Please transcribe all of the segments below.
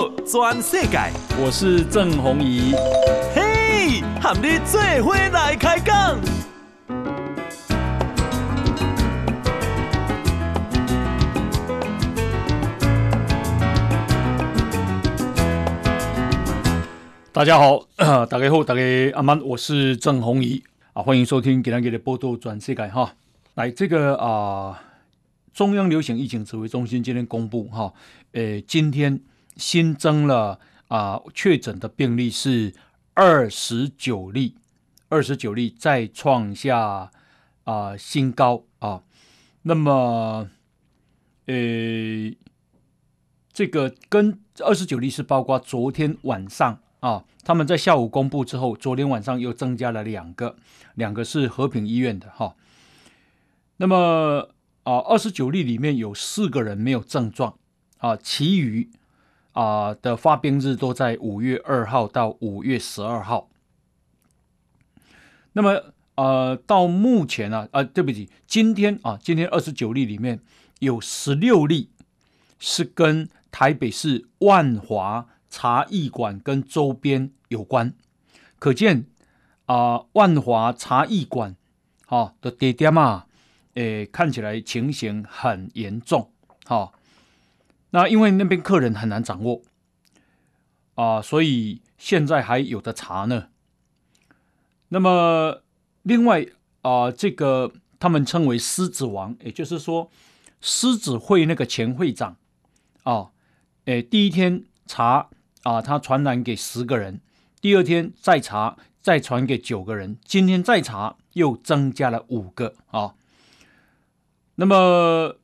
道全世界，我是郑宏仪。嘿，和你做伙来开讲。大家好，大家好，大家阿曼，我是郑宏仪啊，欢迎收听今天的报道全世界哈。来，这个啊。呃中央流行疫情指挥中心今天公布，哈，呃，今天新增了啊确诊的病例是二十九例，二十九例再创下啊新高啊。那么，呃，这个跟二十九例是包括昨天晚上啊，他们在下午公布之后，昨天晚上又增加了两个，两个是和平医院的哈。那么。啊，二十九例里面有四个人没有症状，啊，其余啊的发病日都在五月二号到五月十二号。那么，呃，到目前啊，啊，对不起，今天啊，今天二十九例里面有十六例是跟台北市万华茶艺馆跟周边有关，可见啊，万华茶艺馆啊的地点啊。诶，看起来情形很严重，哈、那因为那边客人很难掌握啊、所以现在还有的查呢。那么另外啊、这个他们称为狮子王，也就是说狮子会那个前会长啊，诶，第一天查啊、他传染给十个人，第二天再查再传给九个人，今天再查又增加了五个啊。那么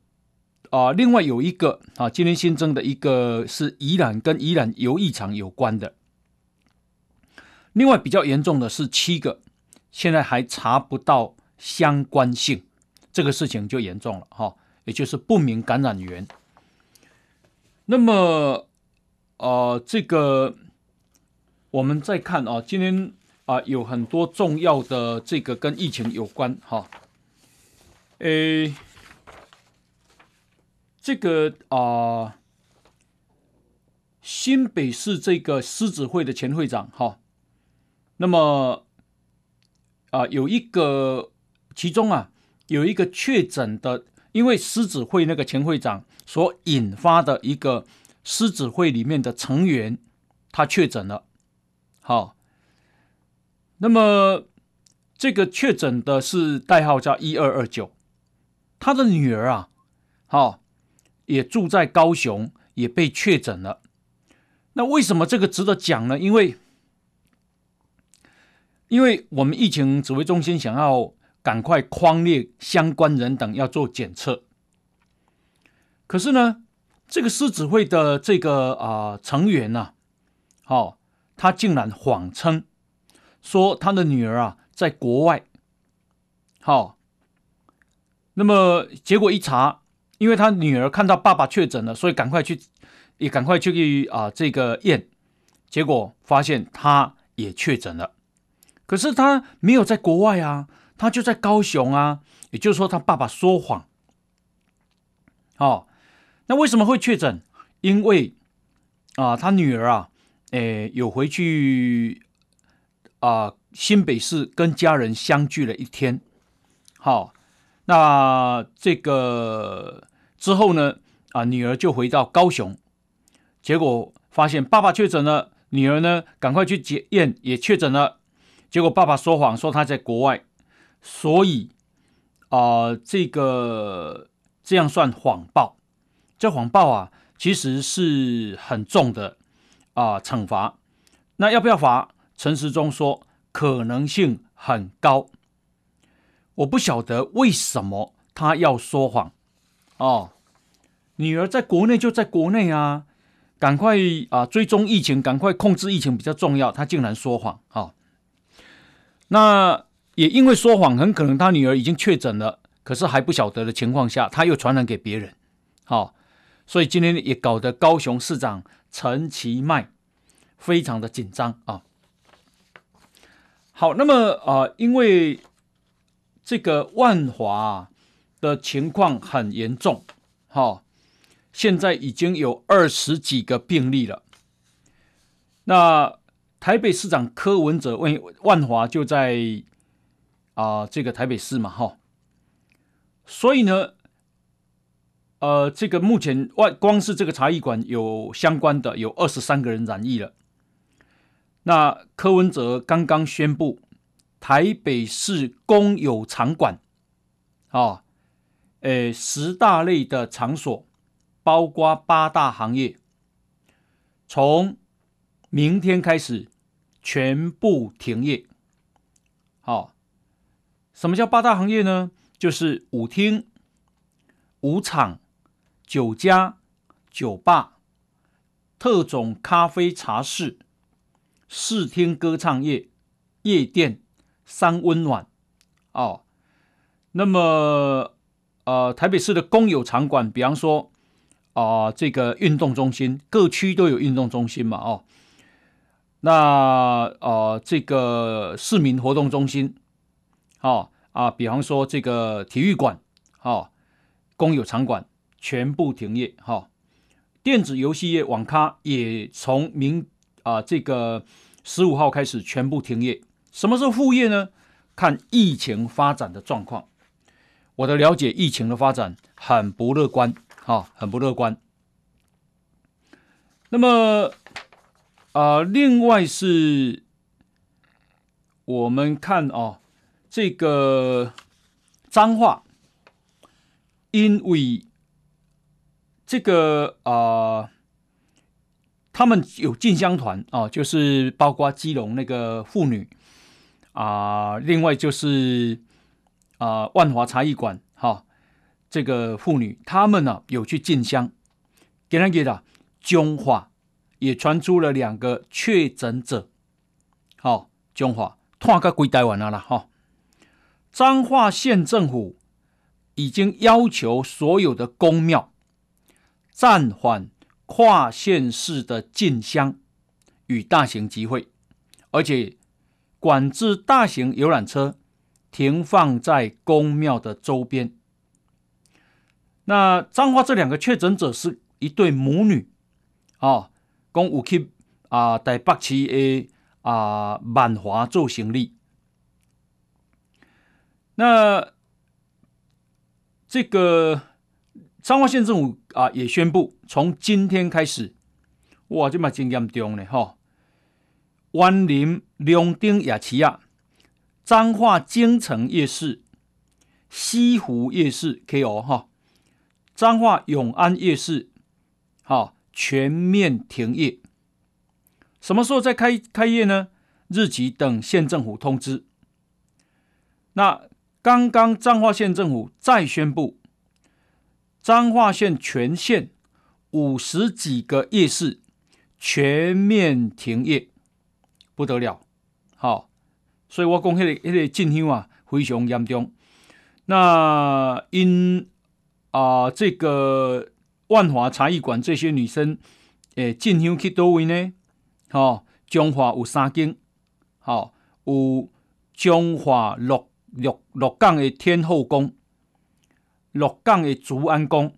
啊，另外有一个啊，今天新增的一个是宜兰跟宜兰游艺场有关的。另外比较严重的是七个，现在还查不到相关性，这个事情就严重了哈，也就是不明感染源。那么啊，这个我们再看啊，今天啊有很多重要的这个跟疫情有关哈，诶。这个啊、新北市这个狮子会的前会长哈，那么啊、有一个，其中啊有一个确诊的，因为狮子会那个前会长所引发的一个狮子会里面的成员，他确诊了，好，那么这个确诊的是代号叫一二二九，他的女儿啊，好。也住在高雄，也被确诊了。那为什么这个值得讲呢？因为，因为我们疫情指挥中心想要赶快框列相关人等要做检测，可是呢，这个狮子会的这个啊、成员呢、好、哦，他竟然谎称说他的女儿啊在国外，好、哦，那么结果一查。因为他女儿看到爸爸确诊了，所以赶快去，也赶快去啊、这个验，结果发现他也确诊了。可是他没有在国外啊，他就在高雄啊，也就是说他爸爸说谎。哦，那为什么会确诊？因为啊、他女儿啊，诶，有回去啊、新北市跟家人相聚了一天。好、哦。那这个之后呢？啊，女儿就回到高雄，结果发现爸爸确诊了，女儿呢赶快去检验也确诊了，结果爸爸说谎说他在国外，所以啊、这个这样算谎报，这谎报啊其实是很重的啊、惩罚。那要不要罚？陈时中说可能性很高。我不晓得为什么他要说谎哦。女儿在国内就在国内啊，赶快啊追踪疫情，赶快控制疫情比较重要。他竟然说谎啊、哦！那也因为说谎，很可能他女儿已经确诊了，可是还不晓得的情况下，他又传染给别人。好、哦，所以今天也搞得高雄市长陈其迈非常的紧张啊。好，那么啊，因为。这个万华的情况很严重，哈，现在已经有二十几个病例了，那台北市长柯文哲万万华就在啊、呃、这个台北市嘛，哈，所以呢，呃，这个目前外光是这个茶艺馆有相关的有二十三个人染疫了。那柯文哲刚刚宣布，台北市公有场馆，啊，诶，十大类的场所，包括八大行业，从明天开始全部停业。好，什么叫八大行业呢？就是舞厅、舞场、酒家、酒吧、特种咖啡茶室。视听歌唱业、夜店、三温暖，哦，那么呃，台北市的公有场馆，比方说啊、这个运动中心，各区都有运动中心嘛，哦，那呃，这个市民活动中心，哦啊，比方说这个体育馆，哦，公有场馆全部停业，哈、哦，电子游戏业网咖也从明。啊，这个十五号开始全部停业。什么是副业呢？看疫情发展的状况。我的了解，疫情的发展很不乐观，哈，很不乐观。那么，啊，另外是，我们看哦，这个脏话，因为这个啊。他们有进香团啊，就是包括基隆那个妇女啊，另外就是啊万华茶艺馆哈，这个妇女他们呢、有去进香，给他给的彰化也传出了两个确诊者，好彰化拖个归台湾了啦哈，彰化县政府已经要求所有的宫庙暂缓。跨县市的进香与大型集会，而且管制大型游览车停放在宫庙的周边。那彰化这两个确诊者是一对母女啊，共有去啊台北市的啊万华做行李。那这个。彰化县政府啊也宣布，从今天开始，哇，这么真严重呢哈！湾林、龙丁、雅齐亚、彰化京城夜市、西湖夜市 KO 哈，彰化永安夜市，好，全面停业。什么时候再开开业呢？日期等县政府通知。那刚刚彰化县政府再宣布。彰化县全县五十几个夜市全面停业，不得了，好，所以我讲迄个迄个进香啊非常严重。那因啊、呃、这个万华茶艺馆这些女生诶进香去多位呢？好，彰化有三间，好有彰化鹿鹿鹿港的天后宫。六港的竹安宫、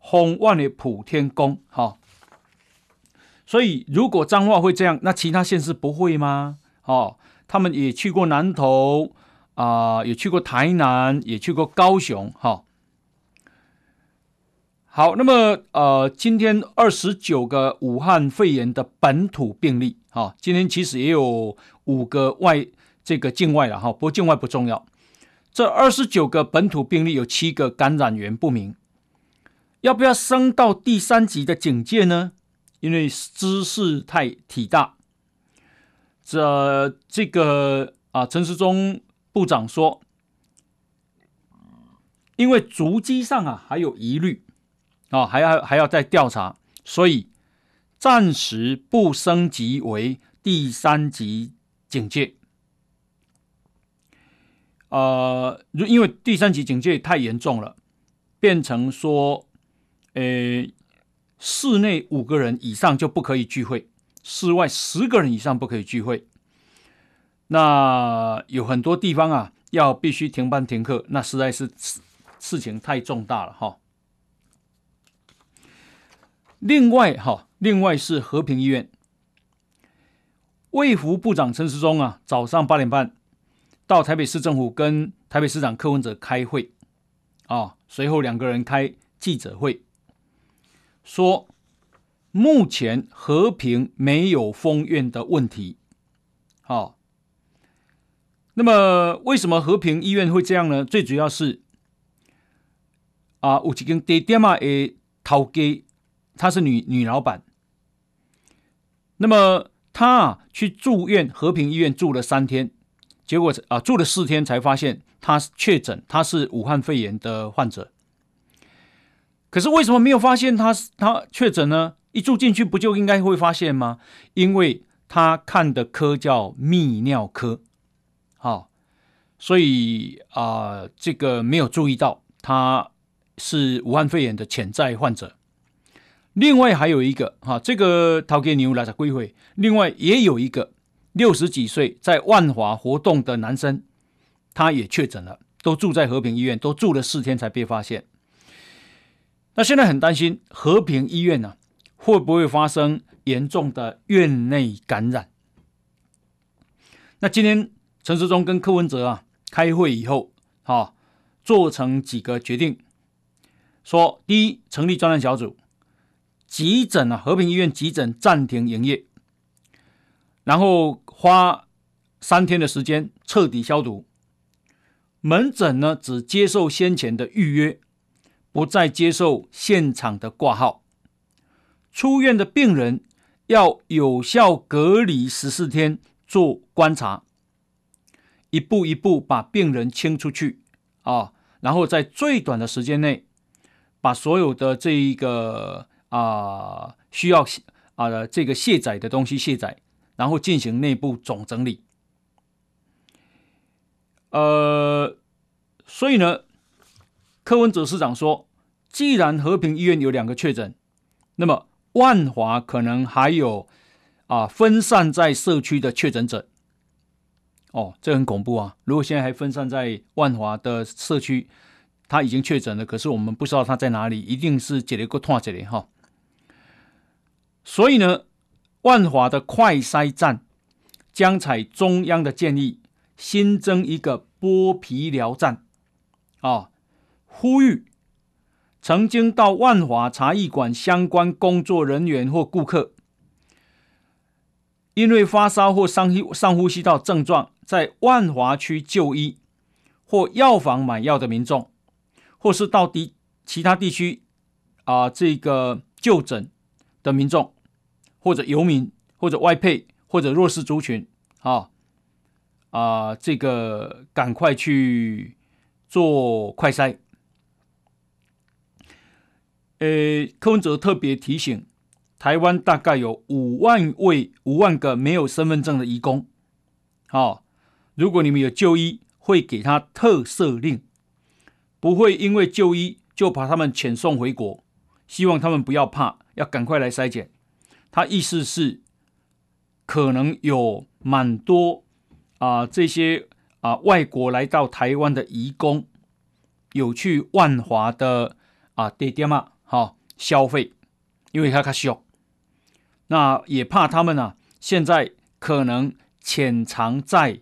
丰万的普天宫，哈，所以如果彰化会这样，那其他县市不会吗？哦，他们也去过南投啊、也去过台南，也去过高雄，哈。好，那么呃，今天二十九个武汉肺炎的本土病例，哈，今天其实也有五个外这个境外了，哈，不过境外不重要。这二十九个本土病例有七个感染源不明，要不要升到第三级的警戒呢？因为兹事太体大。这这个啊，陈时中部长说，因为足迹上啊还有疑虑啊，还要还要再调查，所以暂时不升级为第三级警戒。呃，因为第三级警戒太严重了，变成说，呃，室内五个人以上就不可以聚会，室外十个人以上不可以聚会。那有很多地方啊，要必须停班停课，那实在是事情太重大了哈。另外哈，另外是和平医院，卫福部长陈时中啊，早上八点半到台北市政府跟台北市长柯文哲开会啊，随后两个人开记者会，说目前和平没有封院的问题。好，那么为什么和平医院会这样呢？最主要是啊，有一间地点嘛，诶，头给，她是女女老板。那么她啊去住院，和平医院住了三天，结果啊，住了四天才发现她确诊，她是武汉肺炎的患者。可是为什么没有发现他他确诊呢？一住进去不就应该会发现吗？因为他看的科叫泌尿科，好，所以啊、这个没有注意到他是武汉肺炎的潜在患者。另外还有一个哈，这个陶给牛来的归回。另外也有一个六十几岁在万华活动的男生，他也确诊了，都住在和平医院，都住了四天才被发现。那现在很担心和平医院呢、啊，会不会发生？严重的院内感染。那今天陈时中跟柯文哲啊开会以后，啊，做成几个决定，说第一，成立专案小组，急诊啊，和平医院急诊暂停营业，然后花三天的时间彻底消毒。门诊呢，只接受先前的预约，不再接受现场的挂号。出院的病人。要有效隔离十四天做观察，一步一步把病人清出去啊，然后在最短的时间内把所有的这一个啊需要啊这个卸载的东西卸载，然后进行内部总整理。呃，所以呢，柯文哲市长说，既然和平医院有两个确诊，那么。万华可能还有啊分散在社区的确诊者，哦，这很恐怖啊！如果现在还分散在万华的社区，他已经确诊了，可是我们不知道他在哪里，一定是这里个拖这里哈。所以呢，万华的快筛站将采中央的建议，新增一个剥皮疗站，啊，呼吁。曾经到万华茶艺馆相关工作人员或顾客，因为发烧或上呼上呼吸道症状，在万华区就医或药房买药的民众，或是到地其他地区啊、这个就诊的民众，或者游民，或者外配，或者弱势族群，啊啊、这个赶快去做快筛。呃，柯文哲特别提醒，台湾大概有五万位、五万个没有身份证的移工。好、哦，如果你们有就医，会给他特赦令，不会因为就医就把他们遣送回国。希望他们不要怕，要赶快来筛检。他意思是，可能有蛮多啊、这些啊、外国来到台湾的移工，有去万华的啊地点嘛。消费，因为他较小，那也怕他们、啊。现在可能潜藏在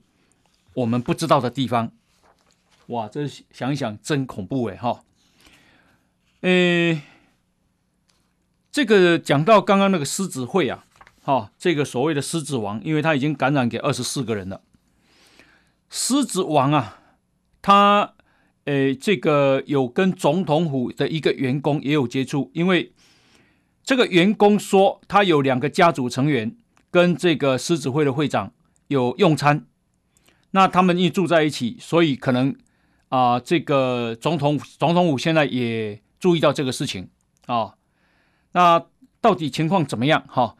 我们不知道的地方。哇，这想一想真恐怖哎！哈、哦，诶，这个讲到刚刚那个狮子会啊，哈、这个所谓的狮子王，因为他已经感染给二十四个人了。狮子王啊，他。诶，这个有跟总统府的一个员工也有接触，因为这个员工说他有两个家族成员跟这个狮子会的会长有用餐，那他们一住在一起，所以可能啊、这个总统总统府现在也注意到这个事情啊、那到底情况怎么样？哈、哦，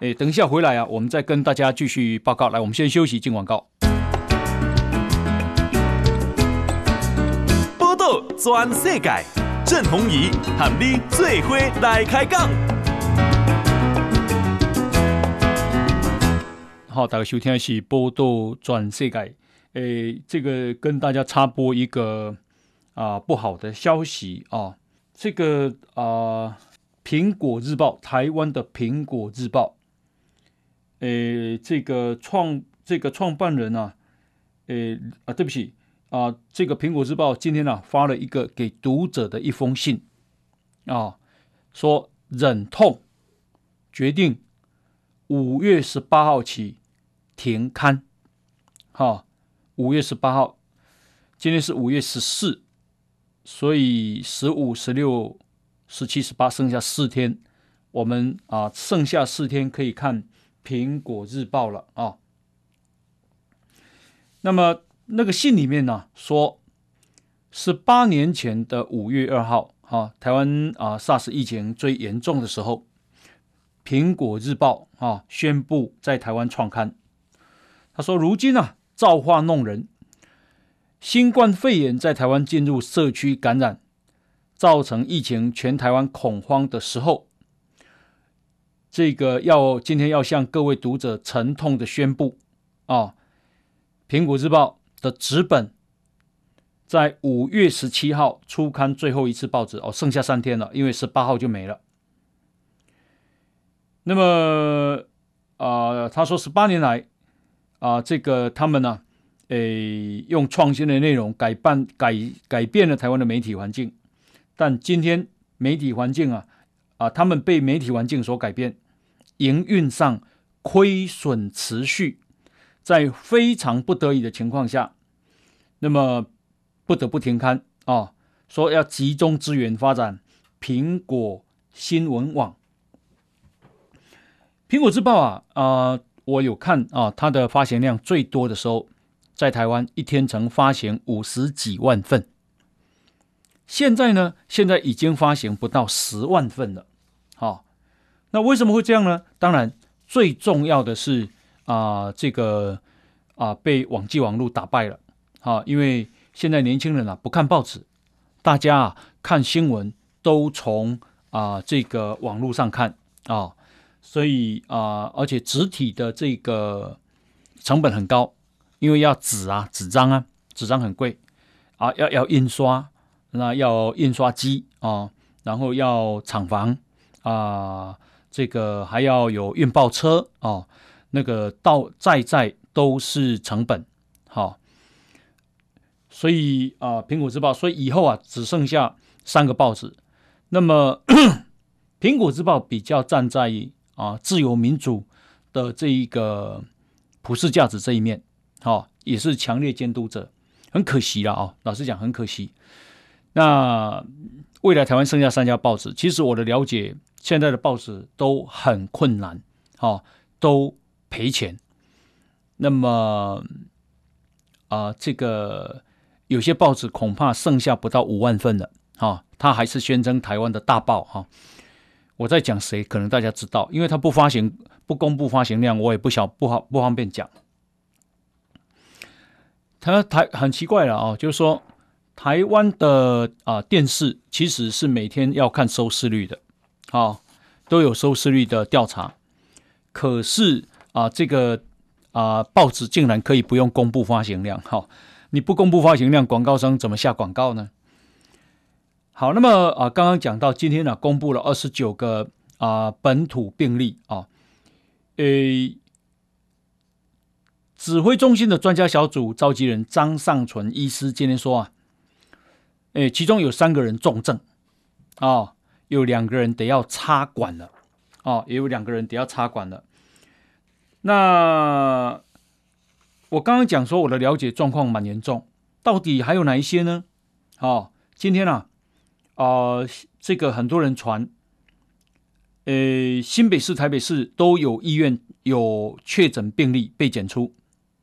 诶，等一下回来啊，我们再跟大家继续报告。来，我们先休息，进广告。转世界，郑弘仪和你最伙来开讲。好，大家收听的是报道全世界。诶，这个跟大家插播一个啊不好的消息啊，这个啊苹果日报，台湾的苹果日报，诶，这个创这个创办人啊，诶啊，对不起啊，这个苹果日报今天呢、发了一个给读者的一封信啊，说忍痛决定五月十八号起停刊，哈、啊，五月十八号，今天是五月十四，所以十五、十六、十七、十八剩下四天，我们啊剩下四天可以看。苹果日报了啊，那么那个信里面呢说，是八年前的五月二号，哈，台湾啊 SARS 疫情最严重的时候，苹果日报啊宣布在台湾创刊。他说，如今啊造化弄人，新冠肺炎在台湾进入社区感染，造成疫情全台湾恐慌的时候。这个要今天要向各位读者沉痛的宣布啊，《苹果日报》的纸本在五月十七号出刊最后一次报纸哦，剩下三天了，因为十八号就没了。那么啊、他说十八年来啊、这个他们呢，诶，用创新的内容改办改改变了台湾的媒体环境，但今天媒体环境啊啊、他们被媒体环境所改变。营运上亏损持续，在非常不得已的情况下，那么不得不停刊啊，说要集中资源发展苹果新闻网。苹果日报啊啊、我有看啊，它的发行量最多的时候，在台湾一天曾发行五十几万份，现在呢，现在已经发行不到十万份了，好。那为什么会这样呢？当然，最重要的是啊、呃，这个啊、被网际网络打败了啊，因为现在年轻人啊不看报纸，大家啊看新闻都从啊、呃、这个网络上看啊，所以啊，而且纸体的这个成本很高，因为要纸啊纸张啊纸张很贵啊，要要印刷，那要印刷机啊，然后要厂房啊。这个还要有运报车哦，那个到在在都是成本，好、所以啊，苹果日报，所以以后啊只剩下三个报纸。那么 苹果日报比较站在啊自由民主的这一个普世价值这一面，好、哦，也是强烈监督者。很可惜了啊、哦，老实讲很可惜。那未来台湾剩下三家报纸，其实我的了解。现在的报纸都很困难，哦，都赔钱。那么啊，这个有些报纸恐怕剩下不到五万份了，哈、他还是宣称台湾的大报，哈、我在讲谁？可能大家知道，因为他不发行、不公布发行量，我也不晓不好不方便讲。他台很奇怪了啊、就是说台湾的啊电视其实是每天要看收视率的。啊、都有收视率的调查，可是啊，这个啊报纸竟然可以不用公布发行量，哈、你不公布发行量，广告商怎么下广告呢？好，那么啊，刚刚讲到今天呢、公布了二十九个啊本土病例啊，诶，指挥中心的专家小组召集人张尚存医师今天说啊，诶，其中有三个人重症啊。有两个人得要插管了，哦，也有两个人得要插管了。那我刚刚讲说我的了解状况蛮严重，到底还有哪一些呢？哦，今天啊，啊、这个很多人传，呃，新北市、台北市都有医院有确诊病例被检出，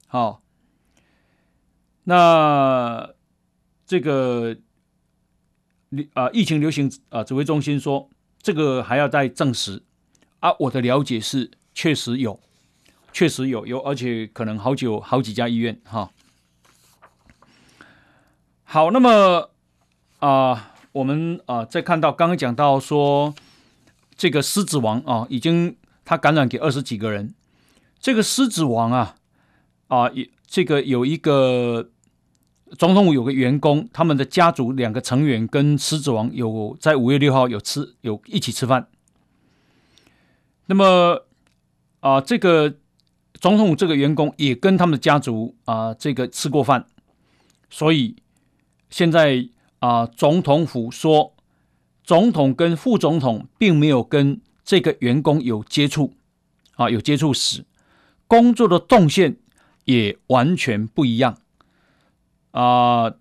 好、哦，那这个。啊，疫情流行啊，指挥中心说这个还要再证实啊。我的了解是，确实有，确实有有，而且可能好久好几家医院哈。好，那么啊，我们啊再看到刚刚讲到说这个狮子王啊，已经他感染给二十几个人。这个狮子王啊啊，这个有一个。总统有个员工，他们的家族两个成员跟狮子王有在五月六号有吃有一起吃饭。那么啊，这个总统府这个员工也跟他们的家族啊、这个吃过饭，所以现在啊、总统府说，总统跟副总统并没有跟这个员工有接触啊，有接触史，工作的动线也完全不一样啊、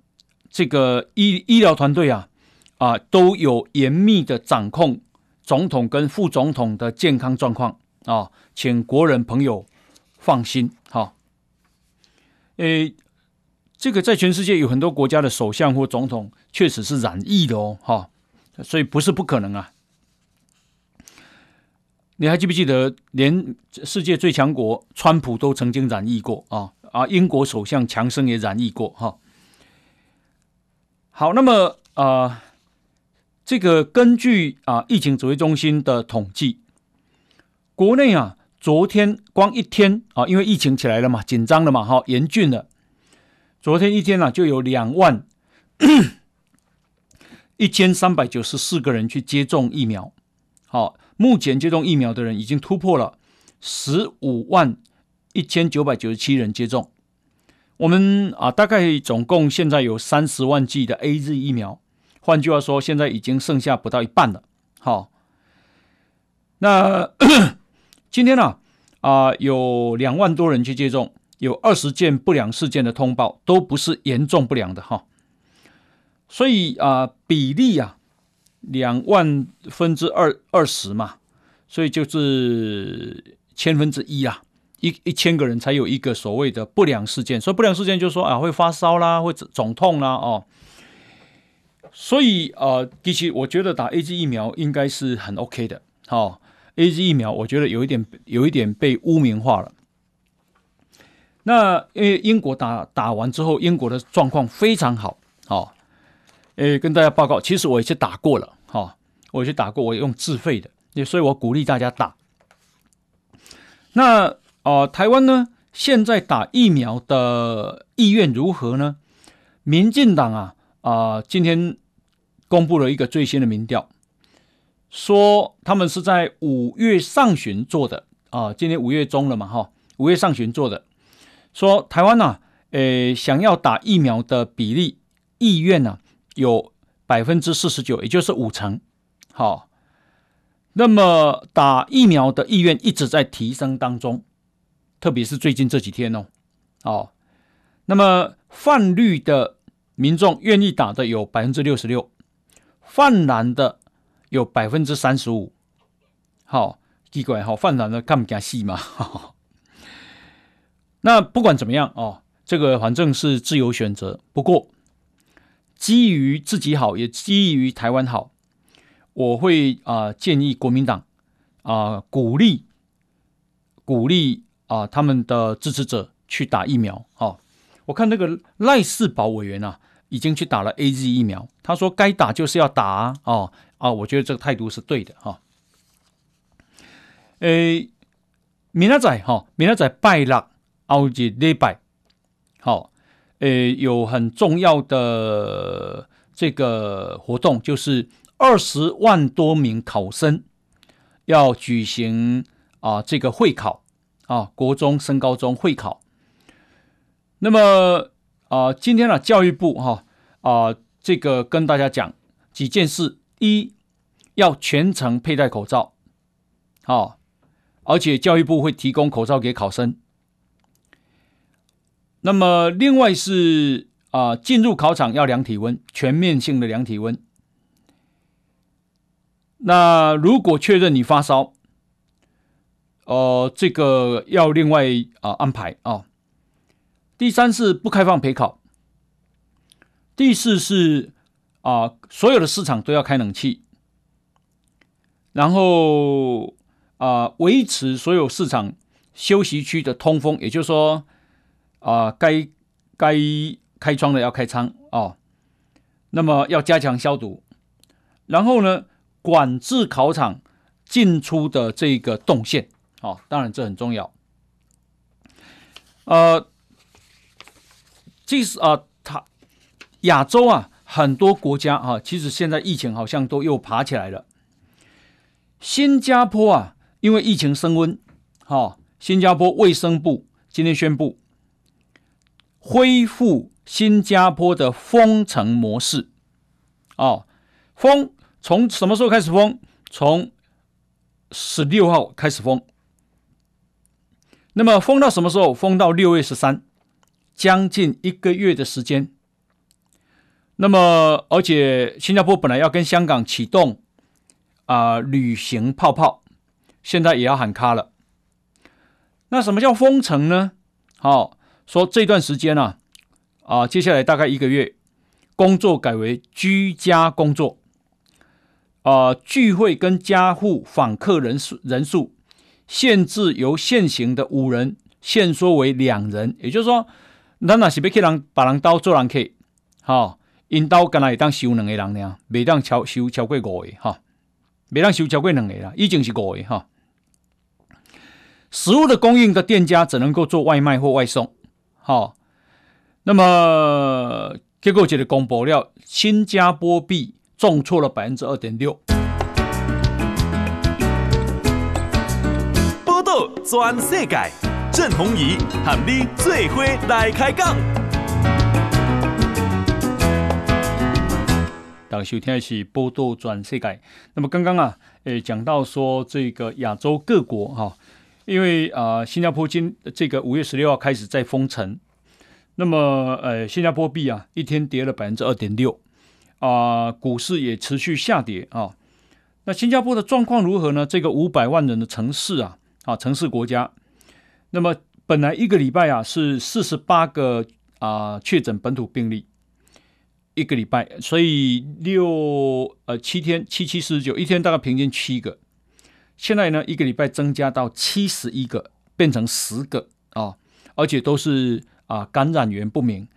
这个医医疗团队啊啊、都有严密的掌控总统跟副总统的健康状况啊，请国人朋友。放心，哈，诶，这个在全世界有很多国家的首相或总统确实是染疫的哦，哈，所以不是不可能啊。你还记不记得，连世界最强国川普都曾经染疫过啊？啊，英国首相强生也染疫过，哈。好，那么啊、呃，这个根据啊疫情指挥中心的统计，国内啊。昨天光一天啊，因为疫情起来了嘛，紧张了嘛，哈，严峻了。昨天一天呢、啊，就有两万 一千三百九十四个人去接种疫苗。好，目前接种疫苗的人已经突破了十五万一千九百九十七人接种。我们啊，大概总共现在有三十万剂的 AZ 疫苗，换句话说，现在已经剩下不到一半了。好，那。今天呢，啊、有两万多人去接种，有二十件不良事件的通报，都不是严重不良的哈。所以啊、比例啊，两万分之二二十嘛，所以就是千分之一啊，一一千个人才有一个所谓的不良事件。所以不良事件就是说啊，会发烧啦，会肿痛啦，哦。所以啊，其实我觉得打 AZ 疫苗应该是很 OK 的，哦。A Z 疫苗，我觉得有一点有一点被污名化了。那因为英国打打完之后，英国的状况非常好，好，诶，跟大家报告，其实我也去打过了，哈，我也去打过，我用自费的，也所以我鼓励大家打。那呃，台湾呢，现在打疫苗的意愿如何呢？民进党啊啊、今天公布了一个最新的民调。说他们是在五月上旬做的啊，今年五月中了嘛，哈，五月上旬做的。说台湾呢，诶，想要打疫苗的比例意愿呢，有百分之四十九，也就是五成。好，那么打疫苗的意愿一直在提升当中，特别是最近这几天哦。哦，那么泛绿的民众愿意打的有百分之六十六，泛蓝的。有百分之三十五，好奇怪，好泛蓝的干不见戏嘛？那不管怎么样哦，这个反正是自由选择。不过基于自己好，也基于台湾好，我会啊、建议国民党啊、鼓励鼓励啊、他们的支持者去打疫苗。哦，我看那个赖士宝委员啊，已经去打了 AZ 疫苗，他说该打就是要打啊。哦啊，我觉得这个态度是对的哈。诶，明仔载哈，明仔载拜六后日礼拜，好，诶，有很重要的这个活动，就是二十万多名考生要举行啊这个会考啊，国中升高中会考。那么啊，今天呢，教育部哈啊，这个跟大家讲几件事。一要全程佩戴口罩，好，而且教育部会提供口罩给考生。那么另外是啊，进入考场要量体温，全面性的量体温。那如果确认你发烧，呃，这个要另外啊安排啊。第三是不开放陪考。第四是。啊，所有的市场都要开冷气，然后啊，维持所有市场休息区的通风，也就是说，啊，该该开窗的要开窗哦。那么要加强消毒，然后呢，管制考场进出的这个动线，哦，当然这很重要。呃，即使啊，它亚洲啊。很多国家啊，其实现在疫情好像都又爬起来了。新加坡啊，因为疫情升温，哈，新加坡卫生部今天宣布恢复新加坡的封城模式。哦，封从什么时候开始封？从十六号开始封。那么封到什么时候？封到六月十三，将近一个月的时间。那么，而且新加坡本来要跟香港启动啊、旅行泡泡，现在也要喊卡了。那什么叫封城呢？好、哦，说这段时间呢，啊、接下来大概一个月，工作改为居家工作，啊、聚会跟家户访客人数人数限制由现行的五人限缩为两人，也就是说，咱若是要去人把人刀做人客，好。因兜干来当收两个人呢，未当超收超过五个哈，未当收超过两个啦，已经是五个哈。食物的供应的店家只能够做外卖或外送，好。那么结果就是公布了，新加坡币重挫了百分之二点六。报道全世界，郑弘仪和你最伙来开讲。大家收听的是报道全世界。那么刚刚啊，诶讲到说这个亚洲各国哈，因为啊、呃、新加坡今这个五月十六号开始在封城，那么呃新加坡币啊一天跌了百分之二点六啊，股市也持续下跌啊。那新加坡的状况如何呢？这个五百万人的城市啊啊城市国家，那么本来一个礼拜啊是四十八个啊确诊本土病例。一个礼拜，所以六呃七天七七四十九，一天大概平均七个。现在呢，一个礼拜增加到七十一个，变成十个啊，而且都是啊感染源不明。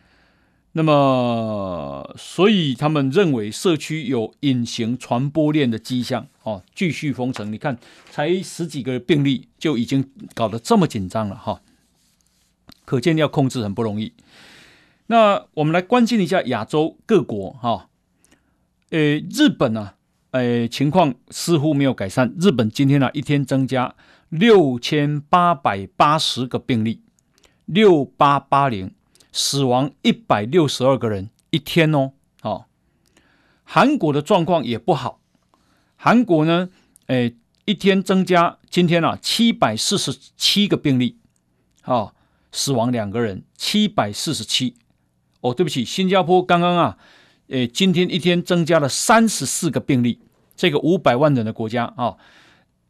那么，所以他们认为社区有隐形传播链的迹象哦，继续封城。你看，才十几个病例就已经搞得这么紧张了哈，可见要控制很不容易。那我们来关心一下亚洲各国哈，呃，日本呢、啊，呃，情况似乎没有改善。日本今天呢、啊，一天增加六千八百八十个病例，六八八零，死亡一百六十二个人一天哦。哦，韩国的状况也不好，韩国呢，呃，一天增加今天啊七百四十七个病例，哦，死亡两个人，七百四十七。哦，对不起，新加坡刚刚啊，诶，今天一天增加了三十四个病例，这个五百万人的国家啊、哦，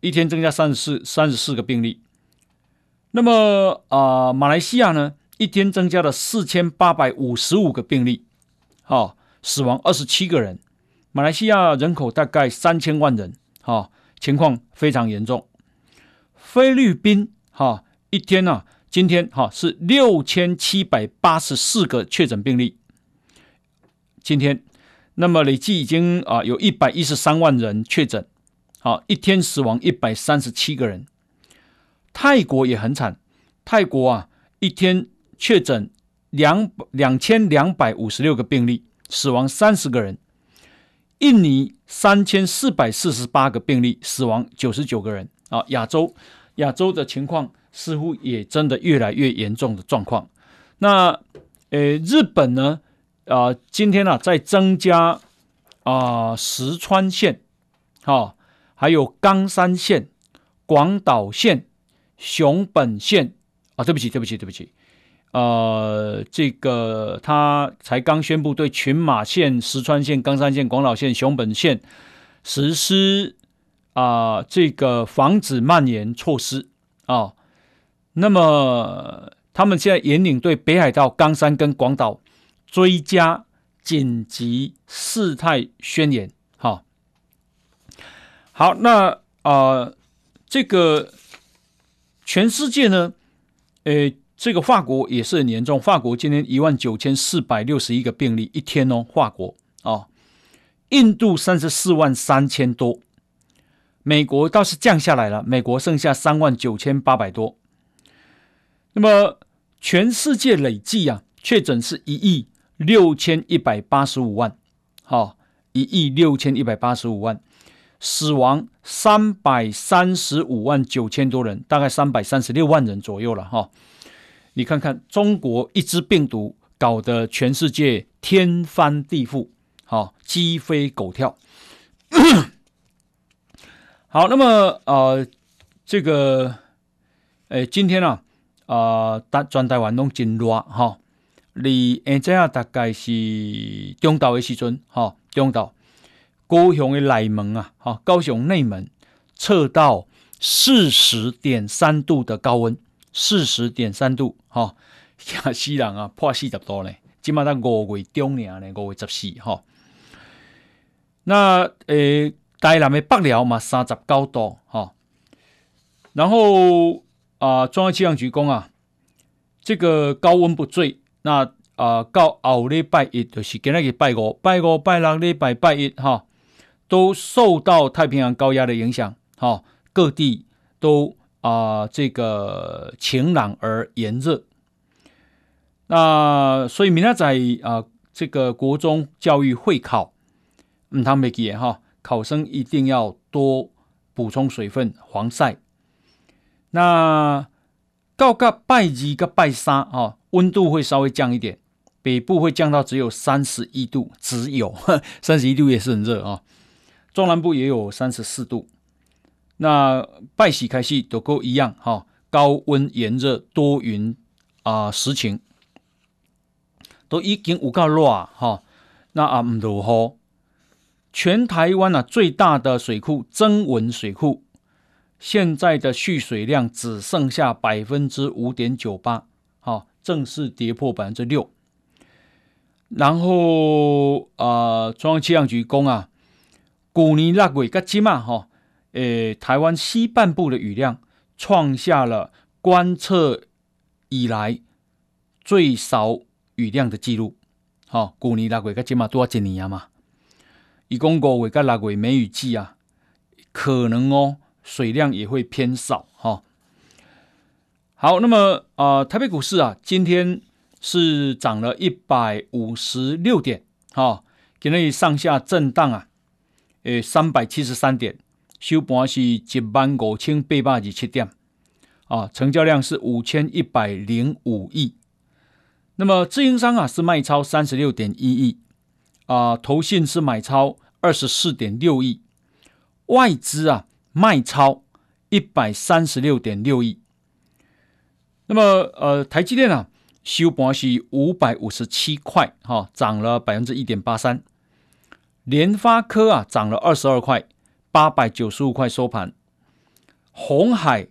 一天增加三十四三十四个病例。那么啊、马来西亚呢，一天增加了四千八百五十五个病例，哈、哦，死亡二十七个人。马来西亚人口大概三千万人，哈、哦，情况非常严重。菲律宾哈、一天呢、啊。今天哈是六千七百八十四个确诊病例，今天，那么累计已经啊有一百一十三万人确诊，好，一天死亡一百三十七个人。泰国也很惨，泰国啊一天确诊两两千两百五十六个病例，死亡三十个人。印尼三千四百四十八个病例，死亡九十九个人。啊，亚洲亚洲的情况。似乎也真的越来越严重的状况。那，呃，日本呢？啊、今天呢、啊，在增加啊、石川县，哈、哦，还有冈山县、广岛县、熊本县。啊，对不起，对不起，对不起。呃，这个他才刚宣布对群马县、石川县、冈山县、广岛县、熊本县实施啊、呃，这个防止蔓延措施啊。那么，他们现在引领对北海道、冈山跟广岛追加紧急事态宣言。好，好，那啊、呃，这个全世界呢，诶，这个法国也是很严重。法国今天一万九千四百六十一个病例一天哦，法国、哦，印度三十四万三千多，美国倒是降下来了，美国剩下三万九千八百多。那么，全世界累计啊，确诊是一亿六千一百八十五万，好，一亿六千一百八十五万，死亡三百三十五万九千多人，大概三百三十六万人左右了哈。你看看中国一支病毒搞得全世界天翻地覆，好鸡飞狗跳。好，那么呃，这个，诶，今天啊，啊，大全台湾拢真热哈。你现在，大概是中岛的时阵，哈，中岛高雄的内门啊，哈，高雄内门测到四十点三度的高温，四十点三度，哈，吓死人啊，破四十度呢，今嘛在五月中年呢，五月十四，哈。那诶。台南的北寮嘛，三十九度，哈，然后啊，中央气象局讲啊，这个高温不坠，那啊，到后礼拜一就是今日拜五、拜五、拜六礼拜拜一，哈，都受到太平洋高压的影响，哈，各地都啊，这个晴朗而炎热，那所以明仔载啊，这个国中教育会考，嗯，他没记哈。考生一定要多补充水分、防晒。那到个拜二个拜三啊，温度会稍微降一点，北部会降到只有三十一度，只有三十一度也是很热啊。中南部也有三十四度。那拜喜开始都够一样哈，高温炎热多云啊，时晴都已经有够热哈，那啊唔落雨。全台湾啊，最大的水库曾文水库，现在的蓄水量只剩下百分之五点九八，好，正式跌破百分之六。然后啊、中央气象局讲啊，去年六月到现在哈，诶，台湾西半部的雨量创下了观测以来最少雨量的记录。好，去年六月到现在多少年嘛？一共五月跟六月梅雨季啊，可能哦水量也会偏少哈、哦。好，那么啊、呃，台北股市啊，今天是涨了一百五十六点，哈、哦，今天上下震荡啊，诶，三百七十三点，收盘是一万五千八百二十七点，啊，成交量是五千一百零五亿。那么自营商啊是卖超三十六点一亿，啊，投信是买超。二十四点六亿，外资啊卖超一百三十六点六亿。那么呃，台积电啊收盘是五百五十七块，哈、涨了百分之一点八三。联发科啊涨了二十二块，八百九十五块收盘。红海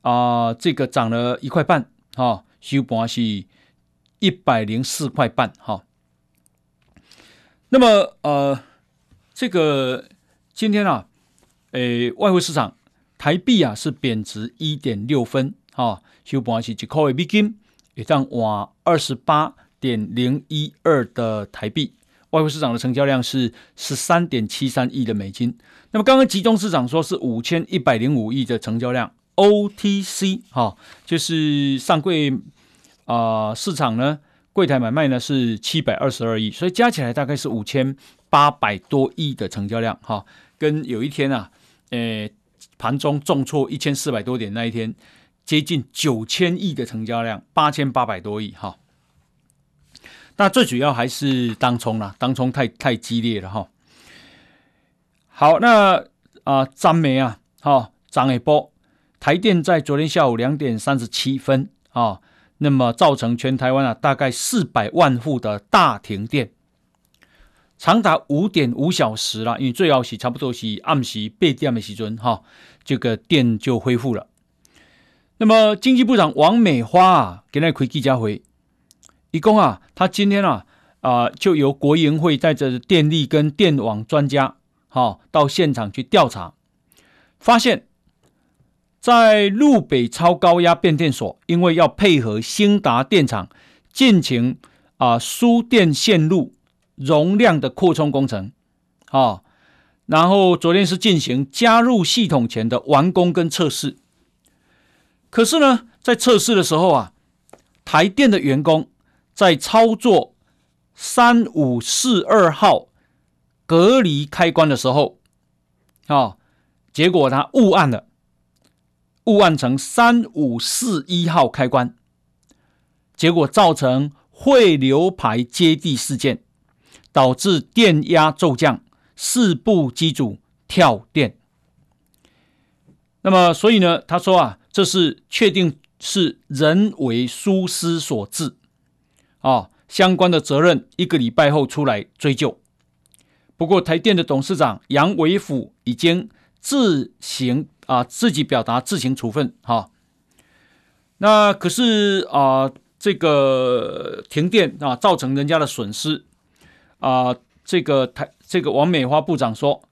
啊、呃，这个涨了一块半，哈、收盘是一百零四块半，哈、那么呃。这个今天啊，诶，外汇市场台币啊是贬值一点六分，哈，收盘是一块的美金，也涨哇二十八点零一二的台币。外汇市场的成交量是十三点七三亿的美金。那么刚刚集中市场说是五千一百零五亿的成交量，OTC 哈，就是上柜啊、市场呢，柜台买卖呢是七百二十二亿，所以加起来大概是五千。八百多亿的成交量，哈，跟有一天啊，呃，盘中重挫一千四百多点那一天，接近九千亿的成交量，八千八百多亿，哈。那最主要还是当冲啦，当冲太太激烈了，哈。好，那啊，张梅啊，哈，涨一波，台电在昨天下午两点三十七分啊，那么造成全台湾啊大概四百万户的大停电。长达五点五小时了，因为最好是差不多是暗时八点的时阵，哈，这个电就恢复了。那么经济部长王美花啊，给那开记者会，一共啊，他今天啊啊、就由国营会带着电力跟电网专家，哈、到现场去调查，发现，在路北超高压变电所，因为要配合兴达电厂进行啊输电线路。容量的扩充工程，好，然后昨天是进行加入系统前的完工跟测试。可是呢，在测试的时候啊，台电的员工在操作三五四二号隔离开关的时候，啊，结果他误按了，误按成三五四一号开关，结果造成汇流排接地事件，导致电压骤降，四部机组跳电。那么，所以呢，他说啊，这是确定是人为疏失所致，啊，相关的责任一个礼拜后出来追究。不过，台电的董事长杨伟甫已经自行啊自己表达自行处分哈、那可是啊，这个停电啊造成人家的损失啊，这个台这个王美花部长说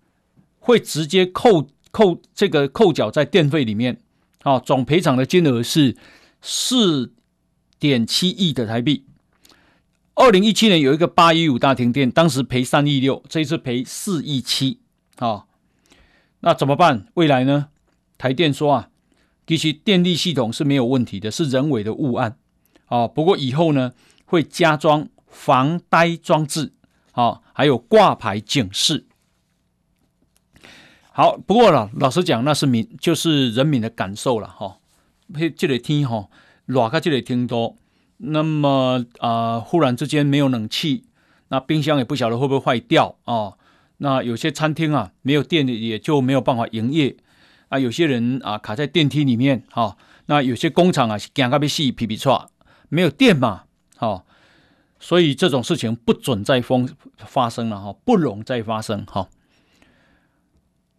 会直接扣。扣这个扣缴在电费里面，啊，总赔偿的金额是四点七亿的台币。二零一七年有一个八一五大停电，当时赔三亿六，这一次赔四亿七，啊，那怎么办？未来呢？台电说啊，其实电力系统是没有问题的，是人为的误按，啊，不过以后呢会加装防呆装置，啊，还有挂牌警示。好，不过了，老实讲，那是民，就是人民的感受了哈。嘿，这个天哈，热到这个天多，那么啊、忽然之间没有冷气，那冰箱也不晓得会不会坏掉啊、哦。那有些餐厅啊，没有电也就没有办法营业啊。有些人啊，卡在电梯里面哈、哦。那有些工厂啊，赶个被细皮皮，没有电嘛，哈、哦。所以这种事情不准再风发生了哈，不容再发生哈。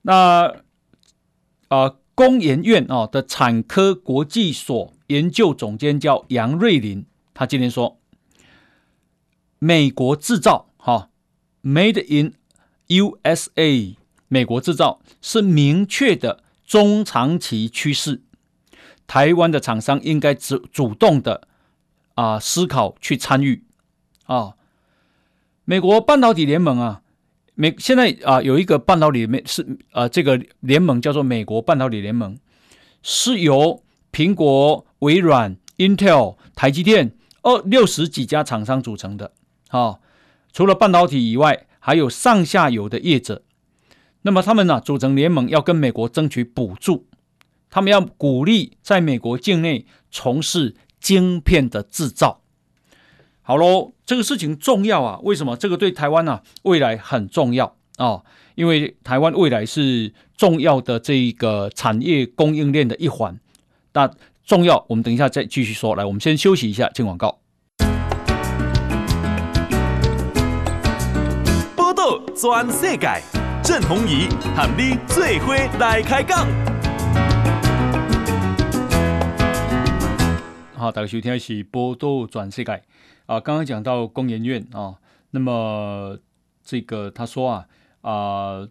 那啊、工研院啊的产科国际所研究总监叫杨瑞麟，他今天说，美国制造哈，Made in USA，美国制造是明确的中长期趋势，台湾的厂商应该主主动的啊思考去参与啊，美国半导体联盟啊。美现在啊、有一个半导体里面是呃这个联盟叫做美国半导体联盟，是由苹果、微软、Intel、台积电二六十几家厂商组成的。哦，除了半导体以外，还有上下游的业者。那么他们呢、组成联盟，要跟美国争取补助，他们要鼓励在美国境内从事晶片的制造。好喽，这个事情重要啊！为什么？这个对台湾呢、啊、未来很重要啊、哦！因为台湾未来是重要的这一个产业供应链的一环。那重要，我们等一下再继续说。来，我们先休息一下，进广告。报道全世界，郑弘仪喊你最伙来开讲。好，大家收听的是波道转世界。啊，刚刚讲到工研院啊，那么这个他说啊啊，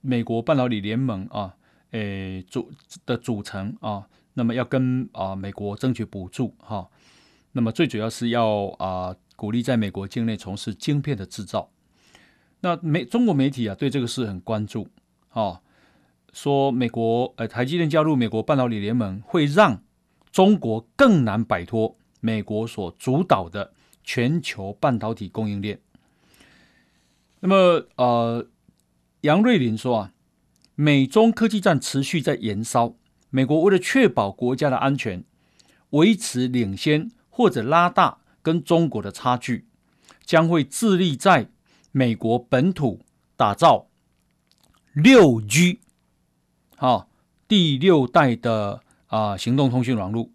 美国半导体联盟啊，诶组的组成啊，那么要跟啊美国争取补助哈、那么最主要是要啊鼓励在美国境内从事晶片的制造。那美中国媒体啊对这个事很关注啊，说美国呃台积电加入美国半导体联盟会让中国更难摆脱。美国所主导的全球半导体供应链。那么，呃，杨瑞麟说啊，美中科技战持续在延烧。美国为了确保国家的安全，维持领先或者拉大跟中国的差距，将会致力在美国本土打造六 G，好，第六代的啊、行动通讯网络，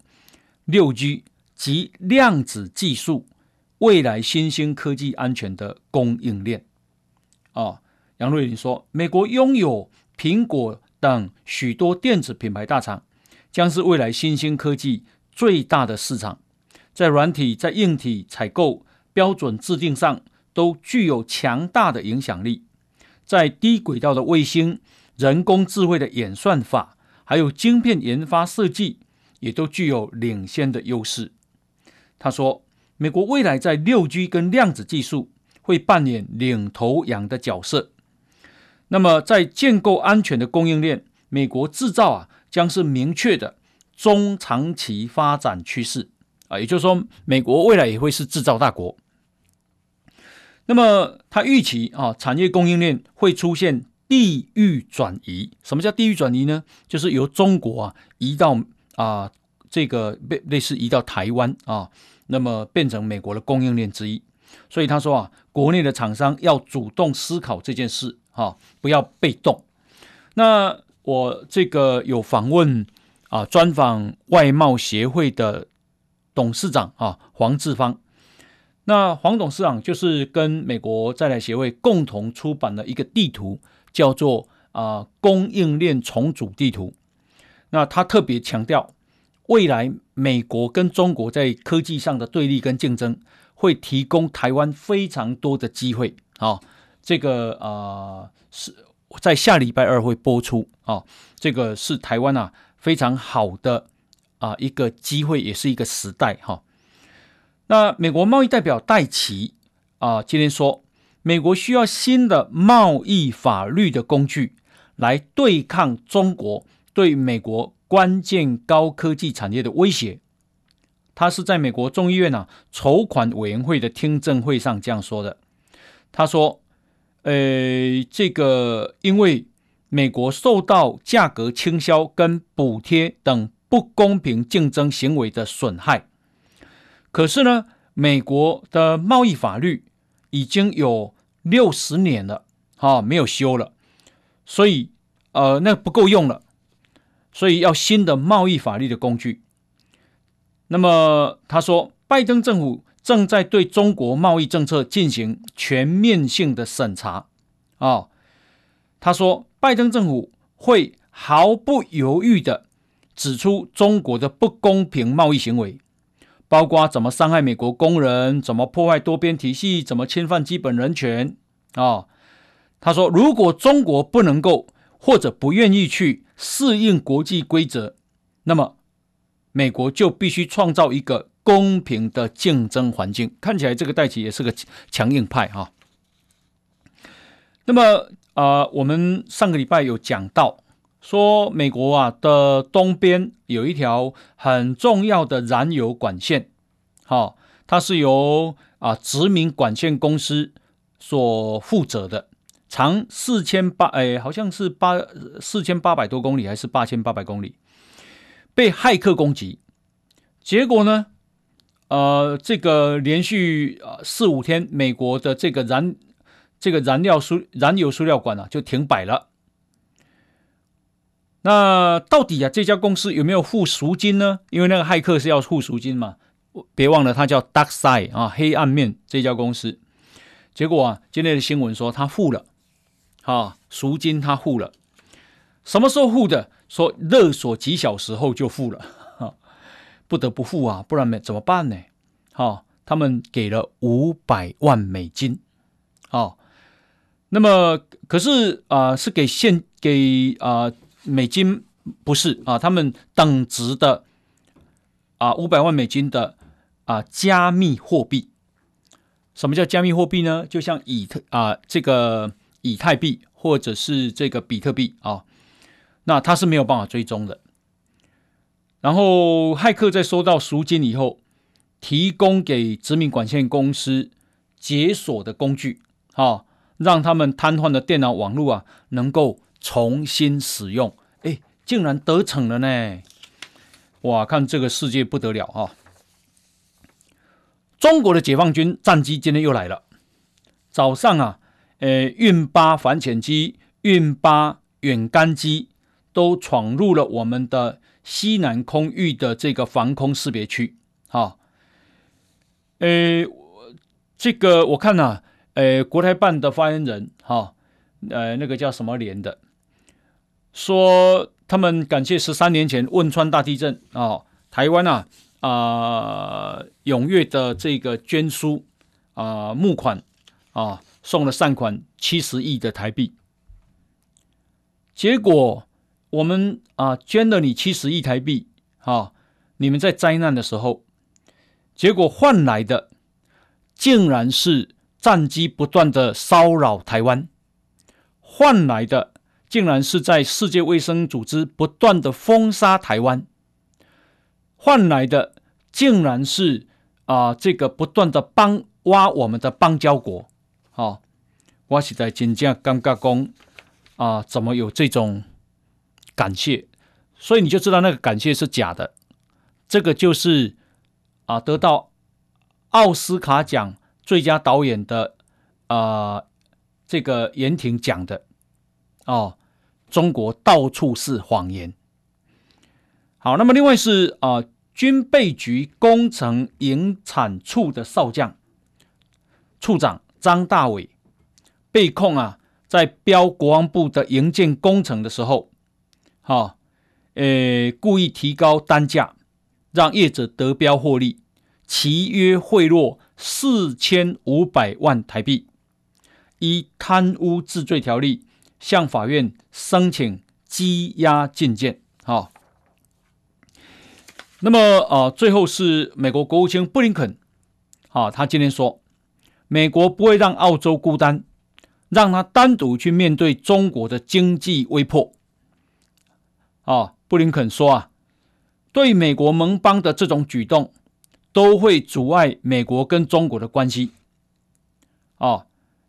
六 G。及量子技术未来新兴科技安全的供应链。啊，杨瑞麟说，美国拥有苹果等许多电子品牌大厂，将是未来新兴科技最大的市场，在软体、在硬体采购标准制定上都具有强大的影响力，在低轨道的卫星、人工智慧的演算法，还有晶片研发设计，也都具有领先的优势。他说：“美国未来在六 G 跟量子技术会扮演领头羊的角色。那么，在建构安全的供应链，美国制造啊将是明确的中长期发展趋势啊。也就是说，美国未来也会是制造大国。那么，他预期啊，产业供应链会出现地域转移。什么叫地域转移呢？就是由中国啊移到啊、这个类类似移到台湾啊，那么变成美国的供应链之一。所以他说啊，国内的厂商要主动思考这件事，哈、啊，不要被动。那我这个有访问啊，专访外贸协会的董事长啊，黄志芳。那黄董事长就是跟美国在台协会共同出版了一个地图，叫做啊供应链重组地图。那他特别强调，未来美国跟中国在科技上的对立跟竞争。会提供台湾非常多的机会啊！这个啊、呃、是在下礼拜二会播出啊，这个是台湾啊非常好的啊一个机会，也是一个时代哈。那美国贸易代表戴琪啊今天说，美国需要新的贸易法律的工具来对抗中国对美国关键高科技产业的威胁。他是在美国众议院啊筹款委员会的听证会上这样说的。他说：“呃，这个因为美国受到价格倾销跟补贴等不公平竞争行为的损害，可是呢，美国的贸易法律已经有六十年了，啊，没有修了，所以呃，那不够用了，所以要新的贸易法律的工具。”那么他说，拜登政府正在对中国贸易政策进行全面性的审查。啊、哦，他说，拜登政府会毫不犹豫的指出中国的不公平贸易行为，包括怎么伤害美国工人，怎么破坏多边体系，怎么侵犯基本人权。啊、哦，他说，如果中国不能够或者不愿意去适应国际规则，那么。美国就必须创造一个公平的竞争环境。看起来这个戴琪也是个强硬派哈。那么啊、呃，我们上个礼拜有讲到，说美国啊的东边有一条很重要的燃油管线，好，它是由啊殖民管线公司所负责的，长四千八哎，好像是八四千八百多公里，还是八千八百公里。被骇客攻击，结果呢？呃，这个连续四五天，美国的这个燃这个燃料输燃油输料管啊就停摆了。那到底啊这家公司有没有付赎金呢？因为那个骇客是要付赎金嘛。别忘了，他叫 Dark Side 啊，黑暗面这家公司。结果啊，今天的新闻说他付了，啊，赎金他付了。什么时候付的？说勒索几小时后就付了，不得不付啊，不然没怎么办呢？哈，他们给了五百万美金，啊，那么可是啊，是给现给啊美金，不是啊，他们等值的啊五百万美金的啊加密货币。什么叫加密货币呢？就像以特啊这个以太币或者是这个比特币啊。那他是没有办法追踪的。然后骇客在收到赎金以后，提供给殖民管线公司解锁的工具，啊，让他们瘫痪的电脑网络啊能够重新使用。哎，竟然得逞了呢！哇，看这个世界不得了啊！中国的解放军战机今天又来了。早上啊，呃，运八反潜机、运八远干机。都闯入了我们的西南空域的这个防空识别区，哈，呃，这个我看呐、啊，呃，国台办的发言人，哈，呃，那个叫什么连的，说他们感谢十三年前汶川大地震啊，台湾啊啊踊跃的这个捐书啊募款啊，送了善款七十亿的台币，结果。我们啊捐了你七十亿台币，啊，你们在灾难的时候，结果换来的竟然是战机不断的骚扰台湾，换来的竟然是在世界卫生组织不断的封杀台湾，换来的竟然是啊这个不断的帮挖我们的邦交国，啊，我实在真正尴尬讲啊，怎么有这种感谢？所以你就知道那个感谢是假的。这个就是啊，得到奥斯卡奖最佳导演的啊，这个严廷讲的哦，中国到处是谎言。好，那么另外是啊，军备局工程营产处的少将处长张大伟被控啊，在标国防部的营建工程的时候，哈，呃，故意提高单价，让业者得标获利，其约贿赂四千五百万台币，依贪污治罪条例向法院申请羁押禁见，好。那么啊、最后是美国国务卿布林肯，啊，他今天说，美国不会让澳洲孤单，让他单独去面对中国的经济威迫。啊，布林肯说啊，对美国盟邦的这种举动，都会阻碍美国跟中国的关系。啊，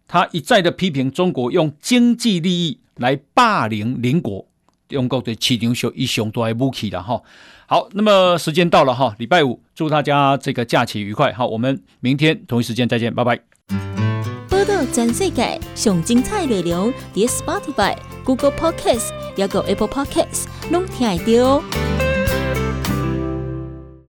他一再的批评中国用经济利益来霸凌邻国，用过的市场上一向都还武器了哈。好，那么时间到了哈，礼拜五，祝大家这个假期愉快。好，我们明天同一时间再见，拜拜。全世界上精彩内容，伫 Spotify、Google Podcasts，还有 Apple Podcasts，拢听得到。